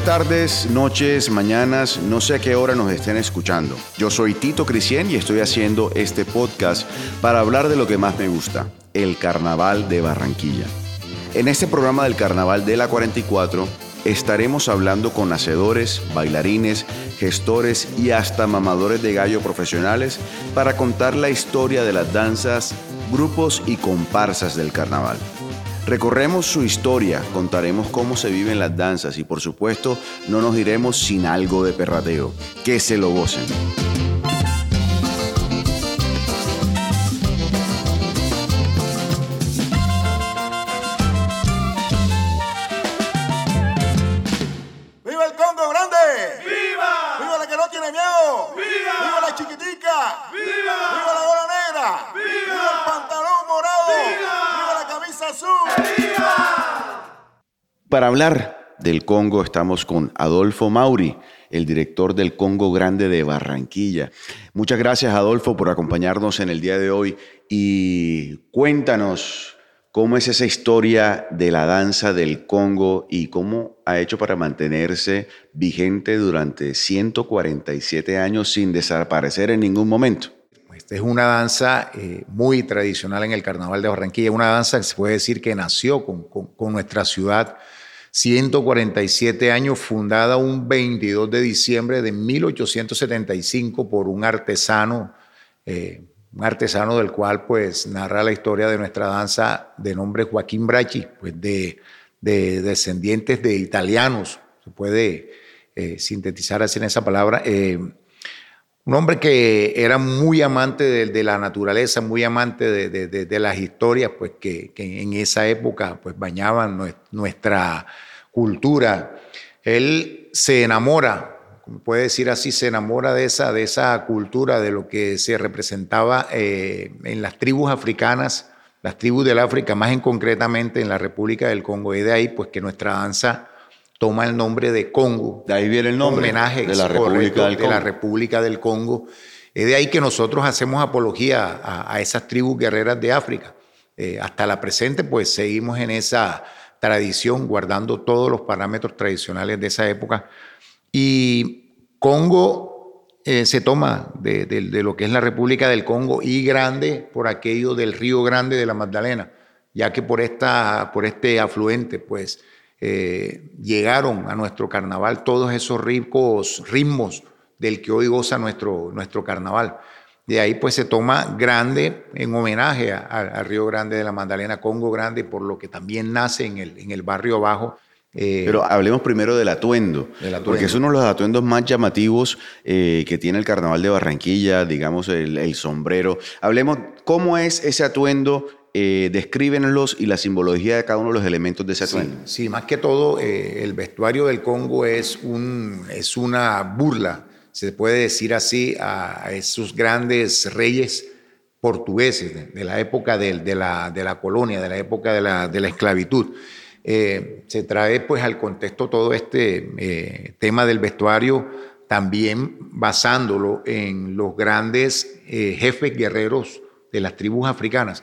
Buenas tardes, noches, mañanas, no sé a qué hora nos estén escuchando. Yo soy Tito Crisien y estoy haciendo este podcast para hablar de lo que más me gusta, el Carnaval de Barranquilla. En este programa del Carnaval de la 44 estaremos hablando con hacedores, bailarines, gestores y hasta mamadores de gallo profesionales para contar la historia de las danzas, grupos y comparsas del carnaval. Recorremos su historia, contaremos cómo se viven las danzas y por supuesto no nos iremos sin algo de perrateo. Que se lo gocen. Para hablar del Congo estamos con Adolfo Mauri, el director del Congo Grande de Barranquilla. Muchas gracias Adolfo por acompañarnos en el día de hoy y cuéntanos cómo es esa historia de la danza del Congo y cómo ha hecho para mantenerse vigente durante 147 años sin desaparecer en ningún momento. Esta es una danza eh, muy tradicional en el Carnaval de Barranquilla, una danza que se puede decir que nació con, nuestra ciudad 147 años, fundada un 22 de diciembre de 1875 por un artesano, eh, un artesano del cual pues narra la historia de nuestra danza de nombre Joaquín Bracci, pues de, de descendientes de italianos, se puede eh, sintetizar así en esa palabra. Un hombre que era muy amante de, la naturaleza, muy amante de, las historias, pues que, en esa época pues bañaban nuestra cultura. Él se enamora, puede decir así, se enamora de esa, de esa cultura, de lo que se representaba eh, en las tribus africanas, las tribus del África, más en concretamente en la República del Congo. Y de ahí pues que nuestra danza toma el nombre de Congo. De ahí viene el nombre. Homenaje de la República del de Congo. la República del Congo. Es de ahí que nosotros hacemos apología a, a esas tribus guerreras de África. Eh, hasta la presente, pues seguimos en esa tradición, guardando todos los parámetros tradicionales de esa época. Y Congo eh, se toma de, de, de, lo que es la República del Congo y grande por aquello del río Grande de la Magdalena, ya que por, esta, por este afluente, pues eh, llegaron a nuestro carnaval todos esos ricos ritmos del que hoy goza nuestro, nuestro carnaval. De ahí pues se toma grande en homenaje al Río Grande de la Magdalena, Congo Grande, por lo que también nace en el, en el barrio abajo. Eh, Pero hablemos primero del atuendo, del atuendo, porque es uno de los atuendos más llamativos eh, que tiene el Carnaval de Barranquilla, digamos el, el sombrero. Hablemos cómo es ese atuendo eh, descríbenlos y la simbología de cada uno de los elementos de ese atuendo. Sí, sí más que todo, eh, el vestuario del Congo es, un, es una burla, se puede decir así, a esos grandes reyes portugueses de, de la época de, de, la, de, la, colonia, de la época de la, de la esclavitud. Eh, se trae pues al contexto todo este eh, tema del vestuario, también basándolo en los grandes jefes guerreros de las tribus africanas.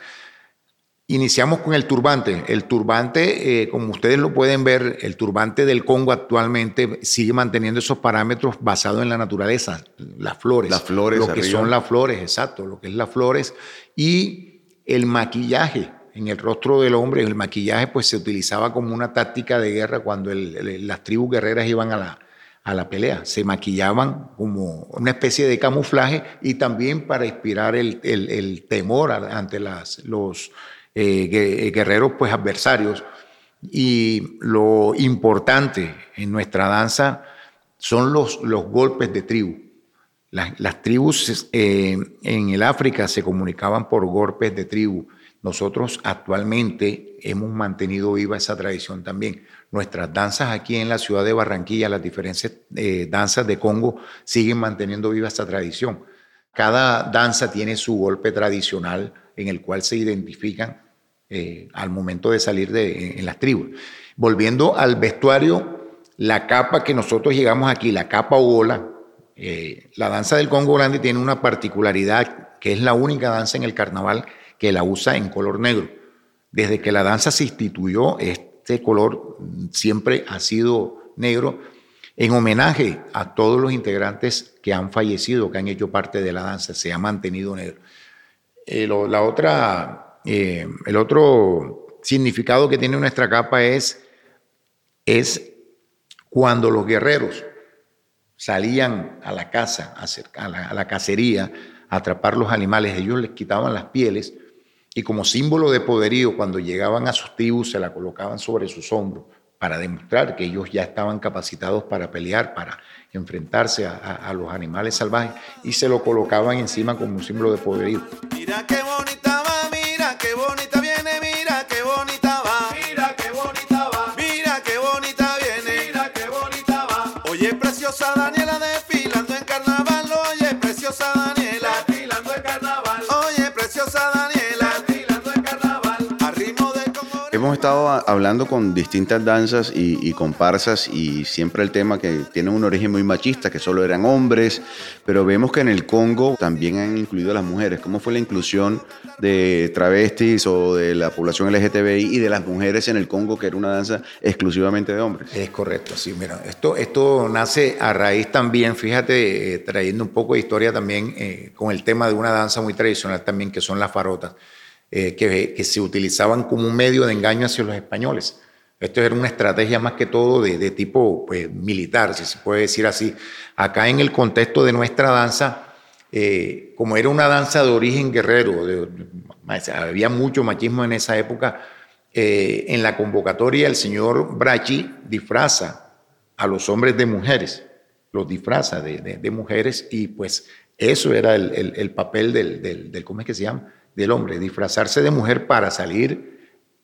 Iniciamos con el turbante. El turbante, eh, como ustedes lo pueden ver, el turbante del Congo actualmente sigue manteniendo esos parámetros basados en la naturaleza, las flores. Las flores. Lo que son las flores, exacto, lo que es las flores. Y el maquillaje en el rostro del hombre, el maquillaje pues se utilizaba como una táctica de guerra cuando el, el, las tribus guerreras iban a la, a la pelea. Se maquillaban como una especie de camuflaje y también para inspirar el, el, el temor ante las, los eh, guerreros pues adversarios. Y lo importante en nuestra danza son los, los golpes de tribu. Las, tribus eh, en el África se comunicaban por golpes de tribu. Nosotros actualmente hemos mantenido viva esa tradición también. Nuestras danzas aquí en la ciudad de Barranquilla, las diferentes eh, danzas de Congo, siguen manteniendo viva esta tradición. Cada danza tiene su golpe tradicional en el cual se identifican eh, al momento de salir de, en, las tribus. Volviendo al vestuario, la capa que nosotros llegamos aquí, la capa ogola, eh, la danza del Congo Grande tiene una particularidad que es la única danza en el carnaval que la usa en color negro. Desde que la danza se instituyó, este color siempre ha sido negro en homenaje a todos los integrantes que han fallecido, que han hecho parte de la danza, se ha mantenido negro. Eh, la otra, eh, el otro significado que tiene nuestra capa es, es cuando los guerreros salían a la casa, a, la, a la cacería, a atrapar los animales, ellos les quitaban las pieles y como símbolo de poderío, cuando llegaban a sus tribus, se la colocaban sobre sus hombros para demostrar que ellos ya estaban capacitados para pelear, para enfrentarse a, los animales salvajes, y se lo colocaban encima como un símbolo de poderío. Mira qué bonita Daniela desfilando en carnaval, oye, preciosa Daniela Hemos estado hablando con distintas danzas y, y comparsas y siempre el tema que tiene un origen muy machista, que solo eran hombres, pero vemos que en el Congo también han incluido a las mujeres. ¿Cómo fue la inclusión de travestis o de la población LGTBI y de las mujeres en el Congo, que era una danza exclusivamente de hombres? Es correcto, sí, mira, esto, esto nace a raíz también, fíjate, eh, trayendo un poco de historia también eh, con el tema de una danza muy tradicional también, que son las farotas, eh, que, que se utilizaban como un medio de engaño hacia los españoles. Esto era una estrategia más que todo de, de tipo pues, militar, si se puede decir así. Acá en el contexto de nuestra danza, eh, como era una danza de origen guerrero, de- de- había mucho machismo en esa época, eh, en la convocatoria el señor Brachi disfraza a los hombres de mujeres, los disfraza de, de- mujeres y pues eso era el, el- el papel del, del, del- ¿cómo es que se llama? Del hombre, disfrazarse de mujer para salir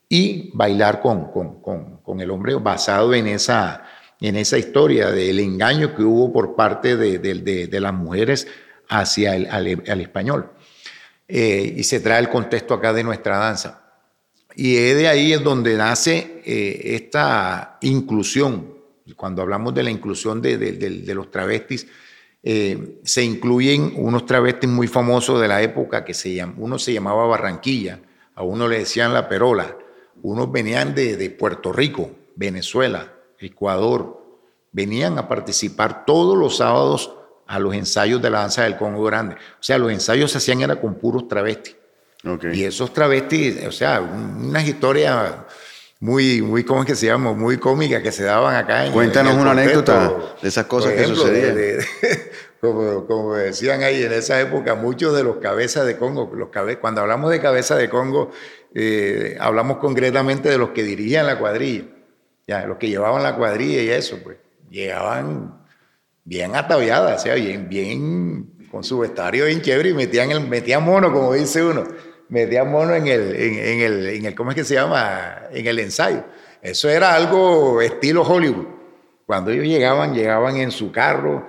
y bailar con, con, con, con el hombre basado en esa, en esa historia del engaño que hubo por parte de, de- de- las mujeres hacia el al- español. Eh, y se trae el contexto acá de nuestra danza. Y es de ahí es donde nace eh, esta inclusión. Cuando hablamos de la inclusión de- de los travestis, eh, se incluyen unos travestis muy famosos de la época que se llaman, uno se llamaba Barranquilla, a uno le decían La Perola, unos venían de, de Puerto Rico, Venezuela, Ecuador, venían a participar todos los sábados a los ensayos de la danza del Congo Grande. O sea, los ensayos se hacían era con puros travestis. Y esos travestis, o sea, un- unas historias muy, muy, ¿cómo es que se llama? Muy cómicas que se daban acá. En, Cuéntanos en una contexto. anécdota de esas cosas que sucedían. de- de- como, como decían ahí en esa época, muchos de los cabezas de Congo, los cabe- cuando hablamos de cabeza de Congo, eh, hablamos concretamente de los que dirigían la cuadrilla, ya, los que llevaban la cuadrilla y eso, pues, llegaban bien ataviadas, o sea, bien, bien con su vestuario bien chévere y metían, el, metían mono, como dice uno, metían mono en el, en, en el, en el, ¿cómo es que se llama? En el ensayo. Eso era algo estilo Hollywood. Cuando ellos llegaban, llegaban en su carro,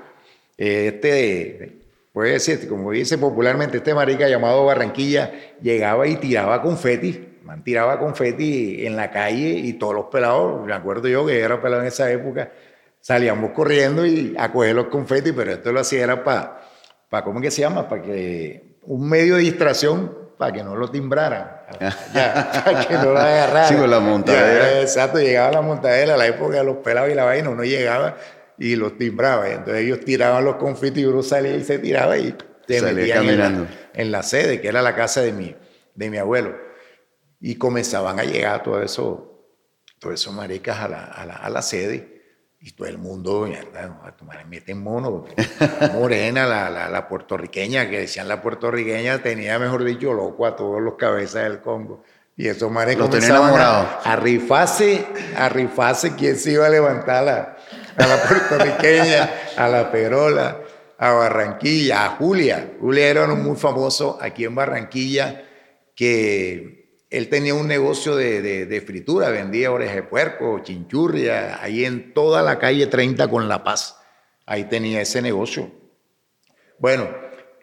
eh, este, puede decir, como dice popularmente, este marica llamado Barranquilla, llegaba y tiraba confeti, man, tiraba confeti en la calle y todos los pelados, me acuerdo yo que era pelado en esa época, salíamos corriendo y a coger los confetis, pero esto lo hacía era para, para ¿cómo es que se llama? Para que un medio de distracción, para que no lo timbraran, ya, para que no lo agarraran. Sí, con la montadera. Ya, exacto, llegaba la montadera, la época de los pelados y la vaina, uno llegaba y los timbraba, y entonces ellos tiraban los confetis y uno salía y se tiraba y se Salía metían en la, en la sede, que era la casa de mi, de mi abuelo. Y comenzaban a llegar todos esos todos esos maricas a la, a la, a la sede y todo el mundo, a tomar, meten mono. La morena, la, la, la puertorriqueña, que decían la puertorriqueña, tenía, mejor dicho, loco a todos los cabezas del Congo. Y esos mares comenzaban enamorados. a, a rifarse, a rifarse quién se iba a levantar a la, a la puertorriqueña, a la Perola, a Barranquilla, a Julia. Julia era uno muy famoso aquí en Barranquilla que él tenía un negocio de, de- fritura, vendía orejas de puerco, chinchurria, ahí en toda la calle 30 con La Paz. Ahí tenía ese negocio. Bueno,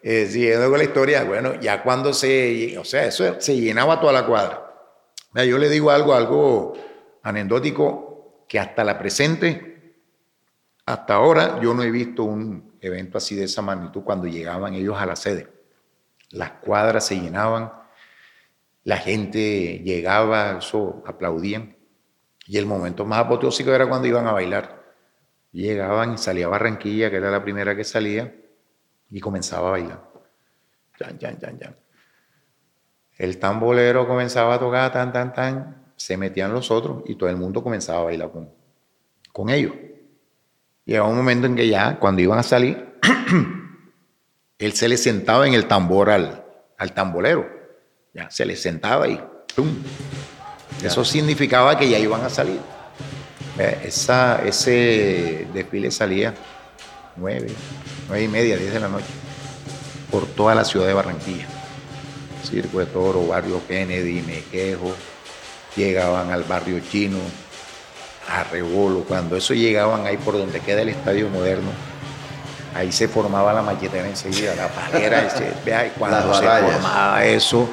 eh, siguiendo con la historia, bueno, ya cuando se, o sea, eso se llenaba toda la cuadra. Mira, yo le digo algo, algo anecdótico, que hasta la presente, hasta ahora, yo no he visto un evento así de esa magnitud cuando llegaban ellos a la sede. Las cuadras se llenaban, la gente llegaba, eso, aplaudían. Y el momento más apoteósico era cuando iban a bailar. Llegaban y salía Barranquilla, que era la primera que salía, y comenzaba a bailar. Yan, yan, yan, yan. El tambolero comenzaba a tocar, tan, tan, tan, se metían los otros y todo el mundo comenzaba a bailar con, con ellos. Llegaba un momento en que ya, cuando iban a salir, él se le sentaba en el tambor al, al tambolero. Ya, se le sentaba y ¡pum! Eso significaba que ya iban a salir. Esa, ese desfile salía nueve, nueve y media, diez de la noche, por toda la ciudad de Barranquilla. Circo de Toro, Barrio Kennedy, Mequejo, llegaban al barrio chino, a Rebolo. Cuando eso llegaban ahí por donde queda el estadio moderno, ahí se formaba la machetera enseguida, la palera, cuando se formaba eso,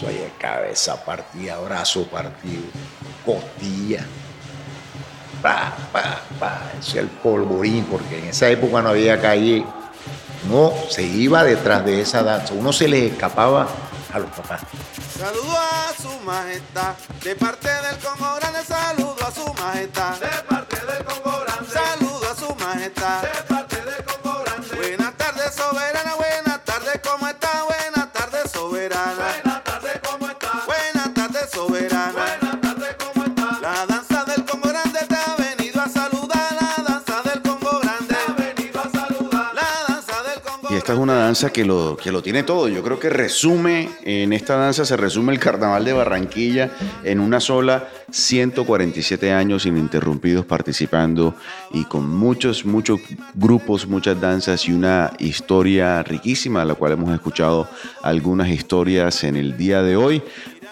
eso ahí de cabeza partida, brazo partido, costilla. Pa, pa, pa, eso es el polvorín, porque en esa época no había calle, no se iba detrás de esa danza, uno se le escapaba a los papás. Saludo a su majestad, de parte del Congo Grande, saludo a su majestad. De parte del Congo Grande, saludo a su majestad. De parte del Congo Grande. Buenas tardes, soberana, buenas tardes, ¿cómo que lo, que lo tiene todo. Yo creo que resume, en esta danza se resume el carnaval de Barranquilla en una sola, 147 años ininterrumpidos participando y con muchos, muchos grupos, muchas danzas y una historia riquísima, de la cual hemos escuchado algunas historias en el día de hoy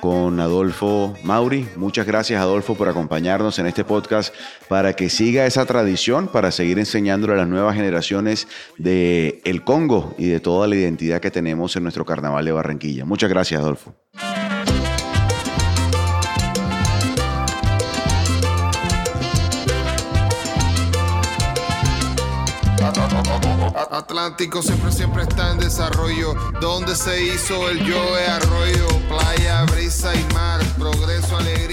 con Adolfo Mauri. Muchas gracias Adolfo por acompañarnos en este podcast para que siga esa tradición, para seguir enseñándole a las nuevas generaciones de el Congo y de toda la identidad que tenemos en nuestro carnaval de Barranquilla. Muchas gracias Adolfo. Atlántico siempre, siempre está en desarrollo. Donde se hizo el Joe Arroyo, playa, brisa y mar, progreso, alegría.